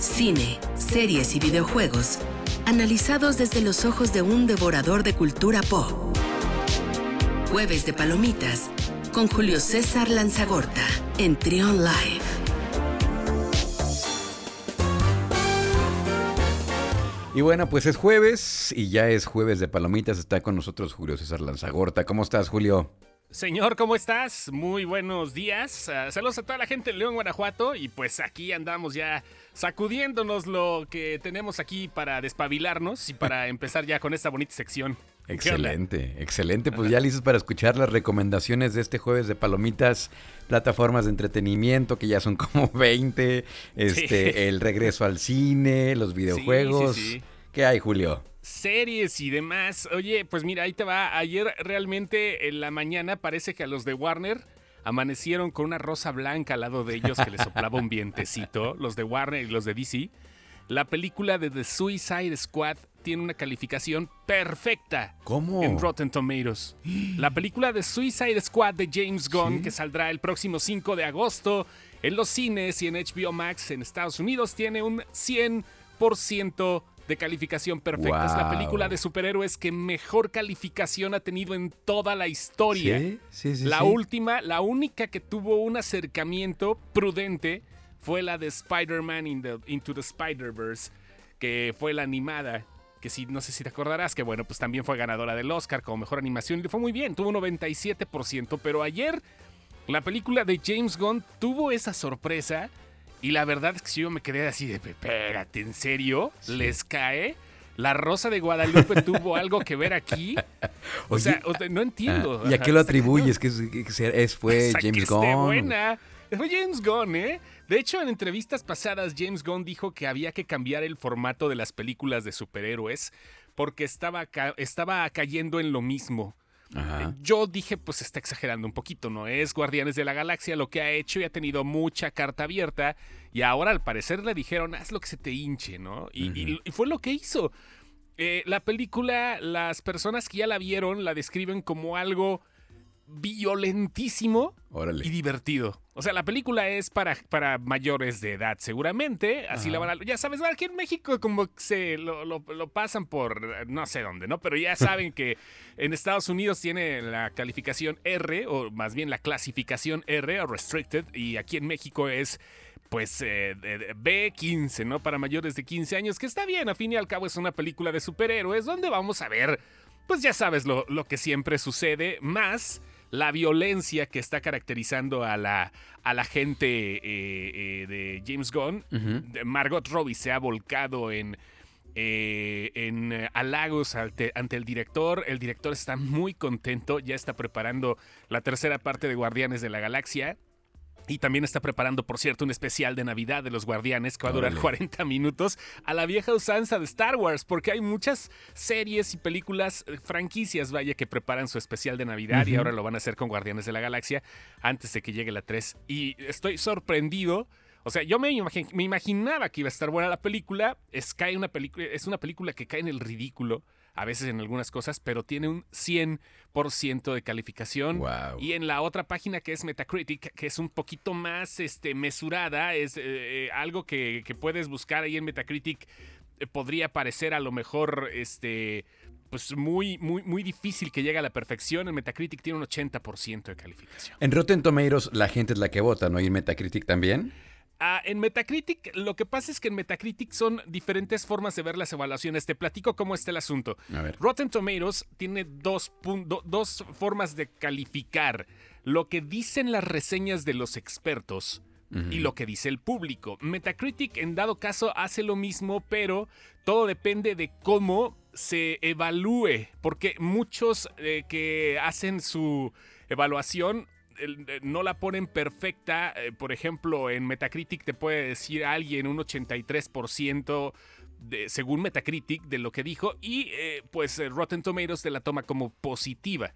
cine, series y videojuegos, analizados desde los ojos de un devorador de cultura pop. Jueves de Palomitas, con Julio César Lanzagorta, en Trion Live. Y bueno, pues es jueves y ya es jueves de Palomitas. Está con nosotros Julio César Lanzagorta. ¿Cómo estás, Julio? Señor, ¿cómo estás? Muy buenos días. Ah, saludos a toda la gente de León, Guanajuato. Y pues aquí andamos ya sacudiéndonos lo que tenemos aquí para despabilarnos y para empezar ya con esta bonita sección. Excelente, excelente. Pues ya listos para escuchar las recomendaciones de este jueves de Palomitas, plataformas de entretenimiento, que ya son como 20, este, el regreso al cine, los videojuegos. ¿Qué hay, Julio? series y demás. Oye, pues mira, ahí te va. Ayer realmente en la mañana parece que a los de Warner amanecieron con una rosa blanca al lado de ellos que les soplaba un vientecito, los de Warner y los de DC. La película de The Suicide Squad tiene una calificación perfecta. ¿Cómo? En Rotten Tomatoes. La película de Suicide Squad de James Gunn, que saldrá el próximo 5 de agosto en los cines y en HBO Max en Estados Unidos, tiene un 100% de calificación perfecta. Es la película de superhéroes que mejor calificación ha tenido en toda la historia. Sí, sí, sí. La última, la única que tuvo un acercamiento prudente fue la de Spider-Man Into the Spider-Verse, que fue la animada. Que si, no sé si te acordarás, que bueno, pues también fue ganadora del Oscar como mejor animación y le fue muy bien, tuvo un 97%. Pero ayer la película de James Gunn tuvo esa sorpresa y la verdad es que yo me quedé así de, espérate, ¿en serio? ¿Les cae? ¿La Rosa de Guadalupe tuvo algo que ver aquí? O, sea, no entiendo. Ah, ¿Y a qué lo atribuyes? Que es, fue James Gunn. buena. Fue James Gunn, ¿eh? De hecho, en entrevistas pasadas, James Gunn dijo que había que cambiar el formato de las películas de superhéroes porque estaba, estaba cayendo en lo mismo. Eh, yo dije, pues está exagerando un poquito, ¿no? Es Guardianes de la Galaxia lo que ha hecho y ha tenido mucha carta abierta. Y ahora al parecer le dijeron, haz lo que se te hinche, ¿no? Y, fue lo que hizo. Eh, la película, las personas que ya la vieron la describen como algo violentísimo y divertido. O sea, la película es para, para mayores de edad, seguramente. Así la van a. Ya sabes, aquí en México como se lo, lo, pasan por no sé dónde, ¿no? Pero ya saben que en Estados Unidos tiene la calificación R, o más bien la clasificación R, o restricted, y aquí en México es pues eh, B15, ¿no? Para mayores de 15 años, que está bien, a fin y al cabo es una película de superhéroes donde vamos a ver, pues ya sabes lo, lo que siempre sucede, más la violencia que está caracterizando a la, a la gente eh, eh, de James Gunn. Margot Robbie se ha volcado en, eh, en halagos ante, ante, el director. El director está muy contento, ya está preparando la tercera parte de Guardianes de la Galaxia. Y también está preparando, por cierto, un especial de Navidad de los Guardianes que va a durar 40 minutos a la vieja usanza de Star Wars, porque hay muchas series y películas, eh, franquicias, vaya, que preparan su especial de Navidad y ahora lo van a hacer con Guardianes de la Galaxia antes de que llegue la 3. Y estoy sorprendido. O sea, yo me, me imaginaba que iba a estar buena la película. Es, cae una película, es una película que cae en el ridículo a veces en algunas cosas, pero tiene un 100% de calificación. Y en la otra página que es Metacritic, que es un poquito más este, mesurada, es eh, eh, algo que, puedes buscar ahí en Metacritic, eh, podría parecer a lo mejor este pues muy, muy, muy difícil que llegue a la perfección. En Metacritic tiene un 80% de calificación. En Rotten Tomatoes la gente es la que vota, ¿no? ¿Y en Metacritic también? Ah, en Metacritic, lo que pasa es que en Metacritic son diferentes formas de ver las evaluaciones. Te platico cómo está el asunto. Rotten Tomatoes tiene dos, dos formas de calificar lo que dicen las reseñas de los expertos y lo que dice el público. Metacritic, en dado caso, hace lo mismo, pero todo depende de cómo se evalúe, porque muchos eh, que hacen su evaluación no la ponen perfecta. Eh, por ejemplo, en Metacritic te puede decir alguien un 83% de, según Metacritic de lo que dijo y eh, pues Rotten Tomatoes te la toma como positiva.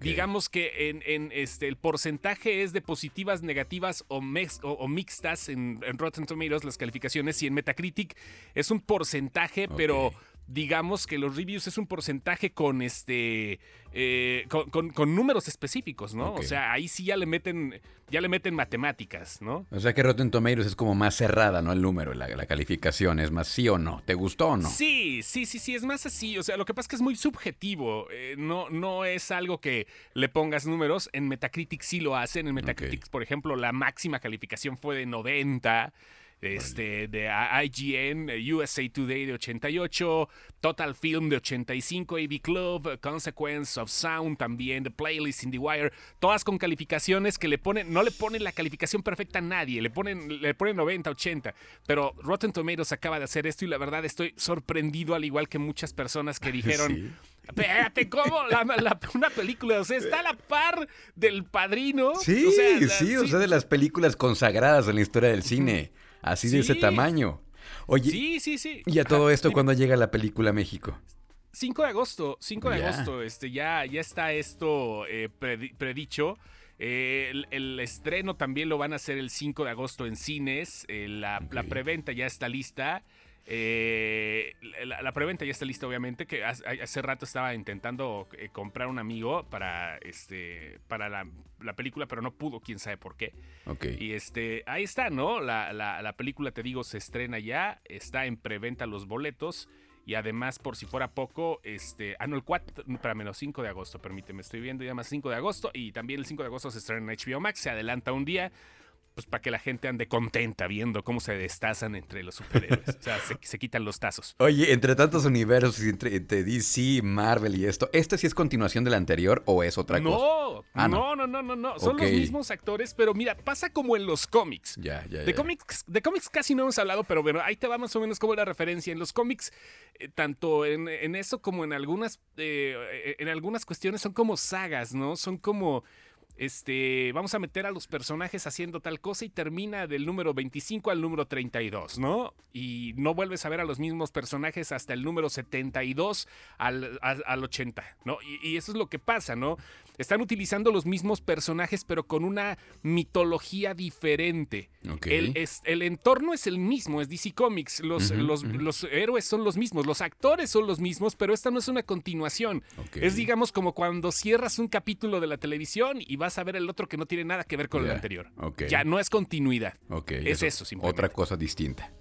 Digamos que en, este, el porcentaje es de positivas, negativas o, o, mixtas en, Rotten Tomatoes las calificaciones y en Metacritic es un porcentaje, pero digamos que los reviews es un porcentaje con este eh, con, números específicos, ¿no? O sea, ahí sí ya le meten ya le meten matemáticas, ¿no? O sea que Rotten Tomatoes es como más cerrada, ¿no? El número, la, la calificación es más sí o no. ¿Te gustó o no? Sí, sí, sí, sí, es más así. O sea, lo que pasa es que es muy subjetivo. Eh, no, no es algo que le pongas números. En Metacritic sí lo hacen. En Metacritic, por ejemplo, la máxima calificación fue de 90 este, de IGN, USA Today de 88, Total Film de 85, AV Club, Consequence of Sound también, The Playlist, IndieWire, todas con calificaciones que le ponen, no le ponen la calificación perfecta a nadie, le ponen, le ponen 90, 80, pero Rotten Tomatoes acaba de hacer esto y la verdad estoy sorprendido al igual que muchas personas que dijeron... Espérate, ¿cómo? una película, o sea, está a la par del padrino. Sí, sí, o sea, de las películas consagradas en la historia del cine. Así de ese tamaño. Oye, sí, sí, sí. ¿Y a todo esto cuándo llega la película a México? 5 de agosto, 5 de agosto, este, ya, ya está esto eh, predicho. Eh, el, estreno también lo van a hacer el 5 de agosto en cines. Eh, la, la, preventa ya está lista. Eh, la, preventa ya está lista, obviamente, que hace, rato estaba intentando eh, comprar un amigo para, este, para la, película, pero no pudo, quién sabe por qué. Y este, ahí está, ¿no? La, película, te digo, se estrena ya, está en preventa los boletos. Y además, por si fuera poco, este. Ah, no, el 4, para menos 5 de agosto, permíteme, estoy viendo ya más 5 de agosto. Y también el 5 de agosto se estrena en HBO Max, se adelanta un día pues para que la gente ande contenta viendo cómo se destazan entre los superhéroes. o sea, se, quitan los tazos. Oye, entre tantos universos, entre, DC, Marvel y esto, ¿este sí es continuación del anterior o es otra cosa? Ah, no, no, no, no, no, Son los mismos actores, pero mira, pasa como en los cómics. Ya, ya, De cómics, de cómics casi no hemos hablado, pero bueno, ahí te va más o menos como la referencia. En los cómics, eh, tanto en, eso como en algunas, eh, en algunas cuestiones son como sagas, ¿no? Son como este, vamos a meter a los personajes haciendo tal cosa y termina del número 25 al número 32, ¿no? Y no vuelves a ver a los mismos personajes hasta el número 72 al, al, 80, ¿no? Y, y, eso es lo que pasa, ¿no? Están utilizando los mismos personajes, pero con una mitología diferente. El, el, entorno es el mismo, es DC Comics. Los, los, héroes son los mismos, los actores son los mismos, pero esta no es una continuación. Es, digamos, como cuando cierras un capítulo de la televisión y vas a ver el otro que no tiene nada que ver con el anterior. Ya no es continuidad. Es eso, simplemente. Otra cosa distinta.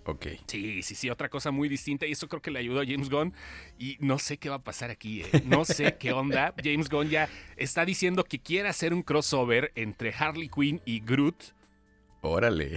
Sí, sí, sí, otra cosa muy distinta. Y eso creo que le ayudó a James Gunn. Y no sé qué va a pasar aquí. Eh. No sé qué onda. James Gunn ya está diciendo que quiere hacer un crossover entre Harley Quinn y Groot. Órale.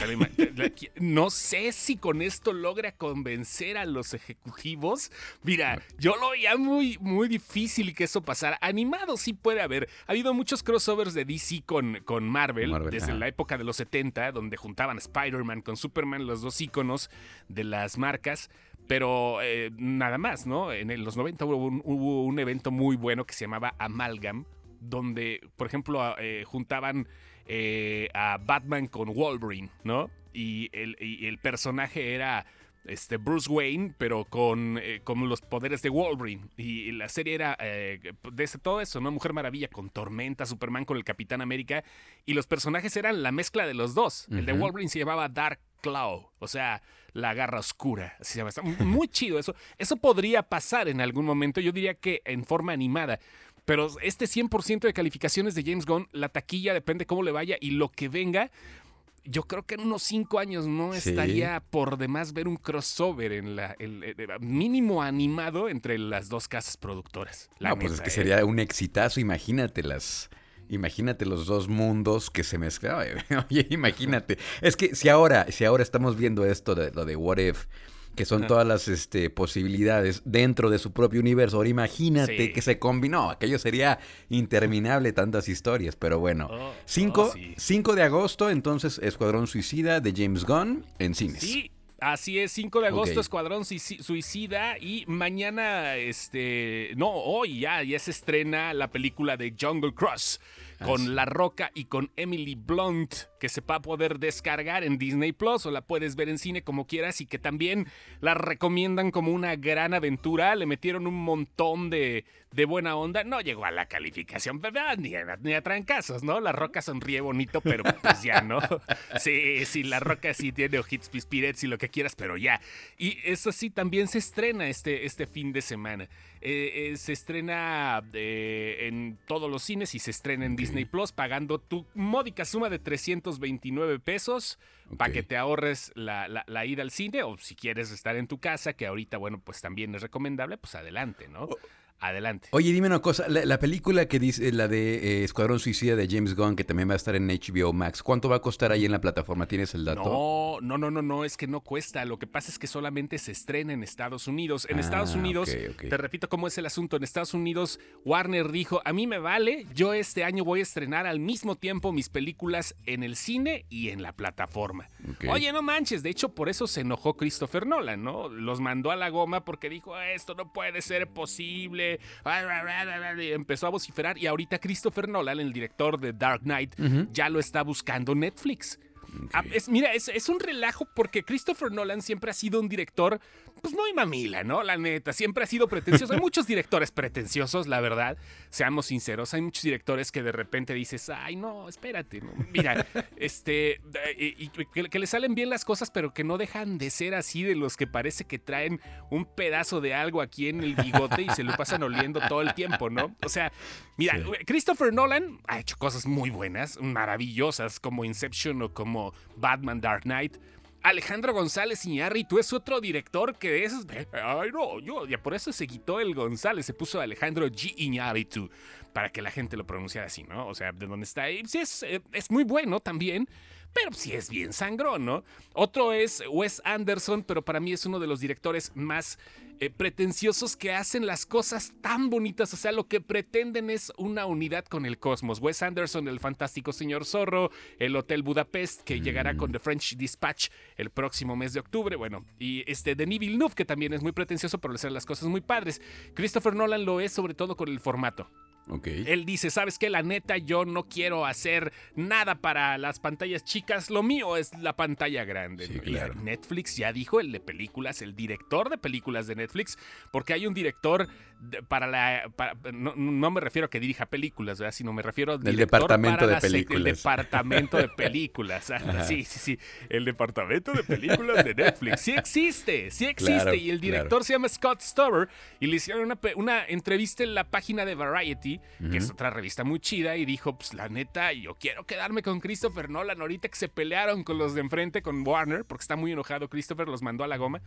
No sé si con esto logra convencer a los ejecutivos. Mira, yo lo veía muy, muy difícil que eso pasara. Animado sí puede haber. Ha habido muchos crossovers de DC con, con Marvel, desde la época de los 70, donde juntaban Spider-Man con Superman, los dos iconos de las marcas. Pero eh, nada más, ¿no? En los 90 hubo un, hubo un evento muy bueno que se llamaba Amalgam, donde, por ejemplo, eh, juntaban eh, a Batman con Wolverine, ¿no? Y el, personaje era este, Bruce Wayne, pero con, eh, con, los poderes de Wolverine. Y la serie era de todo eso, ¿no? Mujer Maravilla con Tormenta, Superman con el Capitán América. Y los personajes eran la mezcla de los dos. El de Wolverine se llamaba Dark Claw, o sea, la garra oscura. Así se llama. muy chido eso. Eso podría pasar en algún momento, yo diría que en forma animada. Pero este 100% de calificaciones de James Gunn, la taquilla depende cómo le vaya y lo que venga. Yo creo que en unos cinco años no estaría por demás ver un crossover en la el, mínimo animado entre las dos casas productoras. no, pues es que ¿eh? sería un exitazo. Imagínate las, Imagínate los dos mundos que se mezclan. Oye, imagínate. Es que si ahora, si ahora estamos viendo esto de lo de What If, que son todas las este, posibilidades dentro de su propio universo. Ahora imagínate que se combinó, aquello sería interminable tantas historias, pero bueno. 5 oh, de agosto, entonces Escuadrón Suicida de James Gunn en cines. Sí. Así es, 5 de agosto, Escuadrón Suicida. Y mañana, este. No, hoy ya, ya se estrena la película de Jungle Cross con La Roca y con Emily Blunt, que se va a poder descargar en Disney Plus o la puedes ver en cine como quieras y que también la recomiendan como una gran aventura. Le metieron un montón de, de buena onda. No llegó a la calificación, ni a, ni a trancazos, ¿no? La Roca sonríe bonito, pero pues ya, ¿no? Sí, sí, La Roca sí tiene ojitos pispirets y lo que quieras, pero ya. Y eso sí, también se estrena este, este fin de semana. Eh, eh, se estrena eh, en todos los cines y se estrena en Disney Plus pagando tu módica suma de 329 pesos para que te ahorres la, la, ida al cine o si quieres estar en tu casa, que ahorita, bueno, pues también es recomendable, pues adelante, ¿no? Adelante. Oye, dime una cosa, la, película que dice, la de eh, Escuadrón Suicida de James Gunn, que también va a estar en HBO Max, ¿cuánto va a costar ahí en la plataforma? ¿Tienes el dato? No, no, no, no, no, es que no cuesta. Lo que pasa es que solamente se estrena en Estados Unidos. En Estados ah, Unidos, te repito cómo es el asunto, en Estados Unidos Warner dijo, a mí me vale, yo este año voy a estrenar al mismo tiempo mis películas en el cine y en la plataforma. Oye, no manches, de hecho por eso se enojó Christopher Nolan, ¿no? Los mandó a la goma porque dijo, esto no puede ser posible empezó a vociferar y ahorita Christopher Nolan, el director de Dark Knight, ya lo está buscando Netflix. Ah, mira, es, un relajo porque Christopher Nolan siempre ha sido un director, pues muy mamila, ¿no? La neta, siempre ha sido pretencioso. Hay muchos directores pretenciosos, la verdad. Seamos sinceros, hay muchos directores que de repente dices, ay, no, espérate, mira, este, y, que, le salen bien las cosas, pero que no dejan de ser así de los que parece que traen un pedazo de algo aquí en el bigote y se lo pasan oliendo todo el tiempo, ¿no? O sea, mira, Christopher Nolan ha hecho cosas muy buenas, maravillosas, como Inception o como Batman Dark Knight. Alejandro González Iñárritu es otro director que es. Ay, no, yo, ya por eso se quitó el González, se puso Alejandro G. Iñárritu, para que la gente lo pronunciara así, ¿no? O sea, de dónde está. Sí, es, eh, es muy bueno también pero sí es bien sangrón, ¿no? Otro es Wes Anderson, pero para mí es uno de los directores más eh, pretenciosos que hacen las cosas tan bonitas, o sea, lo que pretenden es una unidad con el cosmos. Wes Anderson, el fantástico señor Zorro, el Hotel Budapest, que llegará con The French Dispatch el próximo mes de octubre, bueno, y este Denis Villeneuve, que también es muy pretencioso, pero le hacen las cosas muy padres. Christopher Nolan lo es sobre todo con el formato. Él dice, ¿sabes qué? La neta, yo no quiero hacer nada para las pantallas chicas, lo mío es la pantalla grande. Netflix ya dijo, el de películas, el director de películas de Netflix, porque hay un director para la... no, me refiero a que dirija películas, ¿verdad? sino me refiero al departamento de películas. El departamento de películas. sí, sí, sí. El departamento de películas de Netflix. Sí existe, sí existe. y el director se llama Scott Stover y le hicieron una, una entrevista en la página de Variety que es otra revista muy chida, y dijo, pues la neta, yo quiero quedarme con Christopher Nolan ahorita que se pelearon con los de enfrente, con Warner, porque está muy enojado Christopher, los mandó a la goma.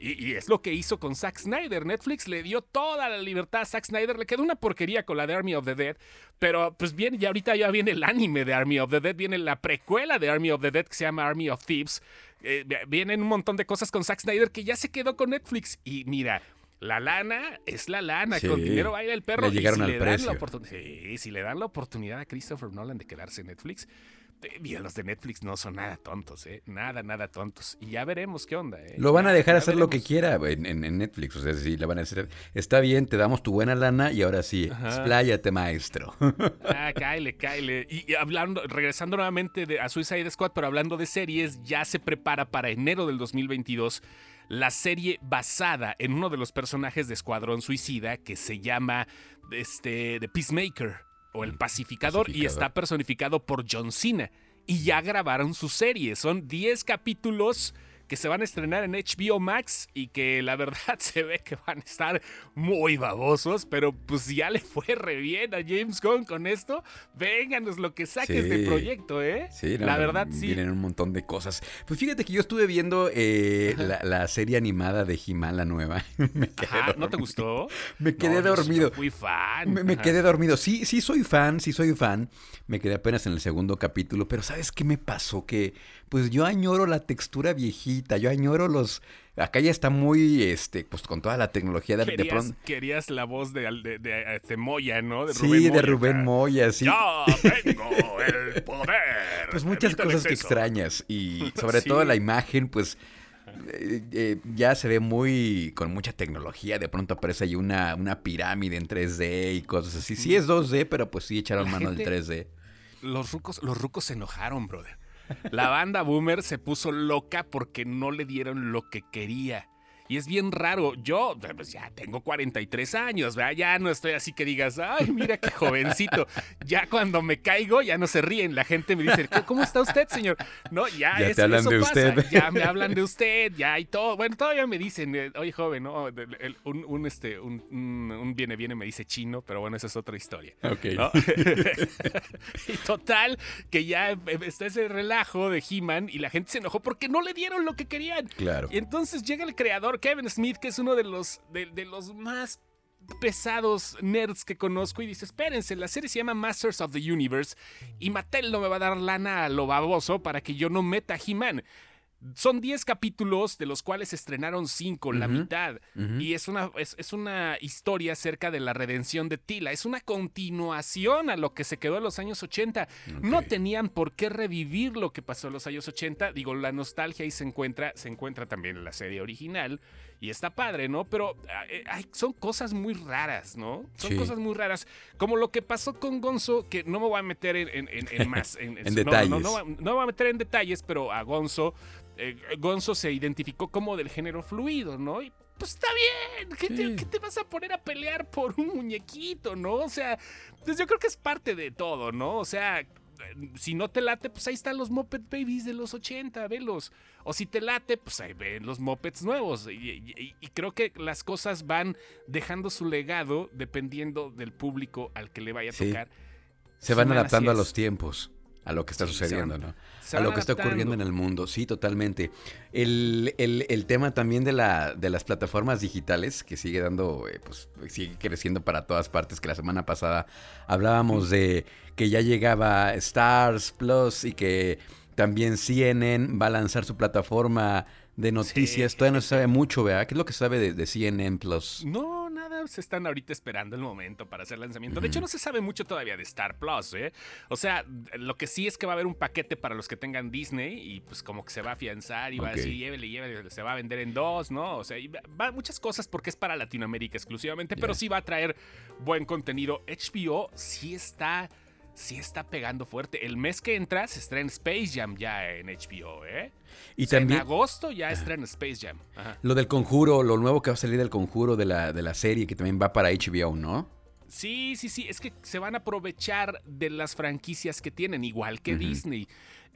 y, es lo que hizo con Zack Snyder. Netflix le dio toda la libertad a Zack Snyder, le quedó una porquería con la de Army of the Dead, pero pues bien, ya ahorita ya viene el anime de Army of the Dead, viene la precuela de Army of the Dead que se llama Army of Thieves. Eh, vienen un montón de cosas con Zack Snyder que ya se quedó con Netflix. Y mira, la lana es la lana, con dinero baila el perro. Le llegaron y si le Dan la sí, si le dan la oportunidad a Christopher Nolan de quedarse en Netflix, Mira, los de Netflix no son nada tontos, ¿eh? Nada, nada tontos. Y ya veremos qué onda, ¿eh? Lo van a dejar hacer lo que quiera en, en, Netflix. O sea, sí, le van a decir, está bien, te damos tu buena lana y ahora sí, expláyate, maestro. Ah, cáele, cáele. Y, hablando, regresando nuevamente de, a Suicide Squad, pero hablando de series, ya se prepara para enero del 2022 la serie basada en uno de los personajes de Escuadrón Suicida que se llama este, The Peacemaker o El Pacificador, y está personificado por John Cena. Y ya grabaron su serie. Son 10 capítulos que se van a estrenar en HBO Max y que la verdad se ve que van a estar muy babosos, pero pues ya le fue re bien a James Gunn con esto. Vénganos lo que saques de proyecto, ¿eh? Sí, la verdad sí. Vienen un montón de cosas. Pues fíjate que yo estuve viendo eh, la, serie animada de he la nueva. me ¿No te gustó? me quedé dormido. Fui fan. Me, me quedé dormido. Sí, sí soy fan, sí soy fan. Me quedé apenas en el segundo capítulo, pero ¿sabes qué me pasó? Que pues yo añoro la textura viejita, yo añoro los... Acá ya está muy, este, pues con toda la tecnología de, querías, pronto... Querías la voz de, de, este, Moya, ¿no? De sí, de Rubén Moya, sí. ¡Ya tengo el poder! Pues muchas cosas que extrañas y sobre todo la imagen, pues eh, eh, ya se ve muy con mucha tecnología. De pronto aparece ahí una, una pirámide en 3D y cosas así. Sí es 2D, pero pues sí echaron mano al 3D. Los rucos, los rucos se enojaron, brother. La banda Boomer se puso loca porque no le dieron lo que quería. Y es bien raro. Yo, pues ya tengo 43 años, ¿verdad? Ya no estoy así que digas, ay, mira qué jovencito. Ya cuando me caigo, ya no se ríen. La gente me dice, ¿cómo está usted, señor? No, ya, ya te hablan de usted. Ya me hablan de usted, ya hay todo. Bueno, todavía me dicen, eh, oye, joven, ¿no? Un, este, un, viene, viene, me dice chino, pero bueno, esa es otra historia. Ok. y total, que ya está ese relajo de He-Man y la gente se enojó porque no le dieron lo que querían. Claro. Y entonces llega el creador Kevin Smith, que es uno de los, de, los más pesados nerds que conozco y dice, espérense, la serie se llama Masters of the Universe y Mattel no me va a dar lana a lo baboso para que yo no meta a He-Man. Son 10 capítulos, de los cuales se estrenaron 5, la mitad. Y es una, es, una historia acerca de la redención de Tila. Es una continuación a lo que se quedó en los años 80. No tenían por qué revivir lo que pasó en los años 80. Digo, la nostalgia ahí se encuentra, se encuentra también en la serie original. Y está padre, ¿no? Pero eh, son cosas muy raras, ¿no? Son cosas muy raras. Como lo que pasó con Gonzo, que no me voy a meter en, más. En, detalles. No, no, me voy a meter en detalles, pero a Gonzo eh, Gonzo se identificó como del género fluido, ¿no? Y pues está bien, ¿Qué, te, vas a poner a pelear por un muñequito, no? O sea, pues yo creo que es parte de todo, ¿no? O sea, si no te late, pues ahí están los Moped Babies de los 80, velos. O si te late, pues ahí ven los Mopeds nuevos. Y, creo que las cosas van dejando su legado dependiendo del público al que le vaya a tocar. Se van adaptando a los tiempos a lo que está sucediendo, ¿no? A lo que está ocurriendo en el mundo, sí, totalmente. El, tema también de, la, de las plataformas digitales, que sigue dando, eh, pues sigue creciendo para todas partes, que la semana pasada hablábamos de que ya llegaba Stars Plus y que también CNN va a lanzar su plataforma de noticias. Todavía no se sabe mucho, ¿verdad? ¿Qué es lo que sabe de, de CNN Plus? No, Se están ahorita esperando el momento para hacer lanzamiento. De hecho, no se sabe mucho todavía de Star Plus, ¿eh? O sea, lo que sí es que va a haber un paquete para los que tengan Disney y pues como que se va a afianzar y va a decir, llévele, llévele, se va a vender en dos, ¿no? O sea, va, muchas cosas porque es para Latinoamérica exclusivamente, pero sí va a traer buen contenido. HBO sí está sí está pegando fuerte. El mes que entra se estrena Space Jam ya en HBO, ¿eh? Y también, en agosto ya estrena Space Jam. Lo del conjuro, lo nuevo que va a salir del conjuro de la, de la serie, que también va para HBO, ¿no? Sí, sí, sí. Es que se van a aprovechar de las franquicias que tienen, igual que Disney.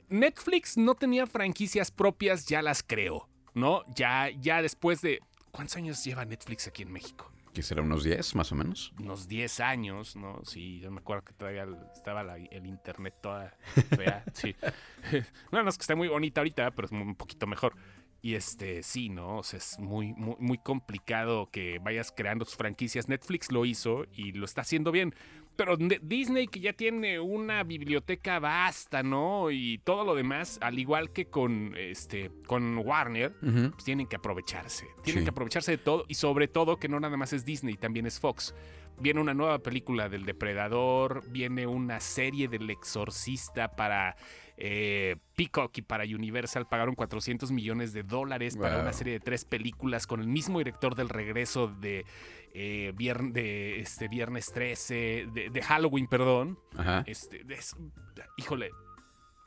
Netflix no tenía franquicias propias, ya las creo, ¿no? Ya, ya después de. ¿Cuántos años lleva Netflix aquí en México? ¿Qué será unos 10 más o menos? Unos 10 años, ¿no? Sí, yo me acuerdo que todavía estaba el internet toda fea. sí. no, no es que esté muy bonita ahorita, pero es un poquito mejor. Y este, sí, ¿no? O sea, es muy, muy, muy complicado que vayas creando tus franquicias. Netflix lo hizo y lo está haciendo bien. Pero Disney que ya tiene una biblioteca vasta, ¿no? Y todo lo demás, al igual que con este con Warner, pues tienen que aprovecharse. Tienen que aprovecharse de todo y sobre todo que no nada más es Disney, también es Fox. Viene una nueva película del Depredador, viene una serie del Exorcista para eh, Peacock y para Universal pagaron 400 millones de dólares para una serie de tres películas con el mismo director del regreso de, eh, de este, Viernes 13, de, Halloween, perdón. Este, híjole,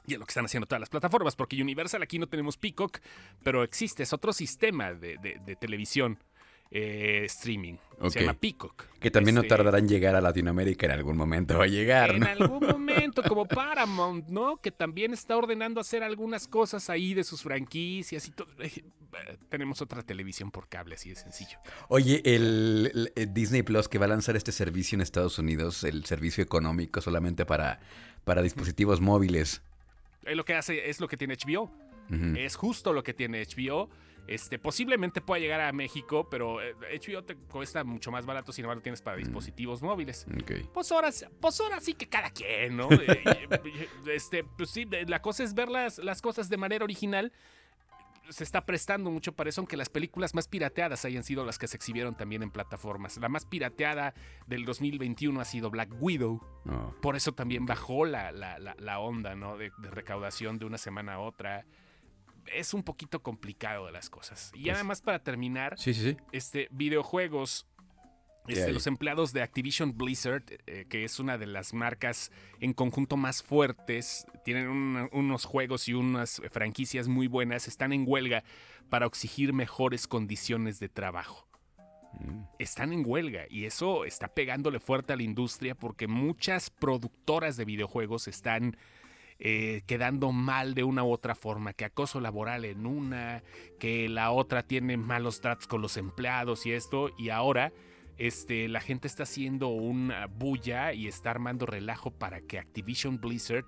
y es lo que están haciendo todas las plataformas, porque Universal aquí no tenemos Peacock, pero existe, es otro sistema de, de televisión eh, streaming. Se llama Peacock. Que también no este, tardará en llegar a Latinoamérica en algún momento. Va a llegar, En algún momento, como Paramount, ¿no? Que también está ordenando hacer algunas cosas ahí de sus franquicias y todo. Eh, tenemos otra televisión por cable, así de sencillo. Oye, el, Disney Plus que va a lanzar este servicio en Estados Unidos, el servicio económico solamente para, para dispositivos móviles. Es lo que hace, es lo que tiene HBO. Es justo lo que tiene HBO. Este, posiblemente pueda llegar a México, pero HBO eh, te cuesta mucho más barato si no lo tienes para mm. dispositivos móviles. Pues, ahora, pues ahora sí que cada quien, ¿no? este, pues sí, la cosa es ver las, las cosas de manera original se está prestando mucho para eso, aunque las películas más pirateadas hayan sido las que se exhibieron también en plataformas. La más pirateada del 2021 ha sido Black Widow. Oh. Por eso también bajó la, la, la, onda ¿no? de, recaudación de una semana a otra es un poquito complicado de las cosas. Y además para terminar, Sí, sí, sí. este, videojuegos, ¿Qué este, los empleados de Activision Blizzard, eh, que es una de las marcas en conjunto más fuertes, tienen un- unos juegos y unas franquicias muy buenas, están en huelga para exigir mejores condiciones de trabajo. Están en huelga y eso está pegándole fuerte a la industria porque muchas productoras de videojuegos están eh, quedando mal de una u otra forma, que acoso laboral en una, que la otra tiene malos tratos con los empleados y esto, y ahora este, la gente está haciendo una bulla y está armando relajo para que Activision Blizzard,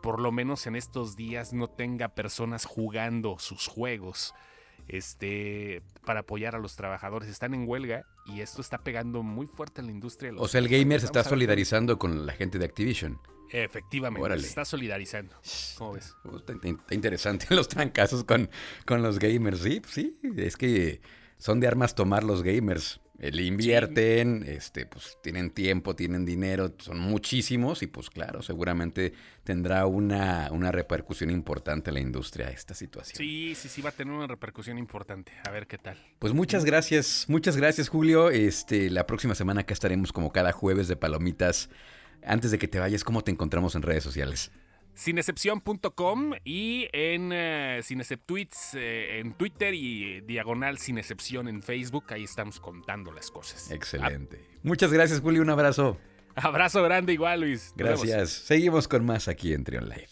por lo menos en estos días, no tenga personas jugando sus juegos. Este, para apoyar a los trabajadores. Están en huelga y esto está pegando muy fuerte en la industria. de los O sea, el gamer se está a solidarizando con la gente de Activision. Efectivamente, Órale. se está solidarizando. ¿Cómo ves? Está, interesante los trancazos con, con los gamers. Sí, sí, es que son de armas tomar los gamers. Eh, Le invierten, este, pues tienen tiempo, tienen dinero, son muchísimos y pues claro, seguramente tendrá una, una repercusión importante en la industria esta situación. Sí, sí, sí, va a tener una repercusión importante. A ver qué tal. Pues muchas gracias, muchas gracias Julio. Este, la próxima semana acá estaremos como cada jueves de palomitas. Antes de que te vayas, ¿cómo te encontramos en redes sociales? Sinexcepción.com y en eh, eh, en Twitter y eh, diagonal Cinexcepción en Facebook. Ahí estamos contando las cosas. Excelente. Muchas gracias Julio, un abrazo. Abrazo grande igual, Luis. Nos vemos. Gracias. Seguimos con más aquí en Trion Live.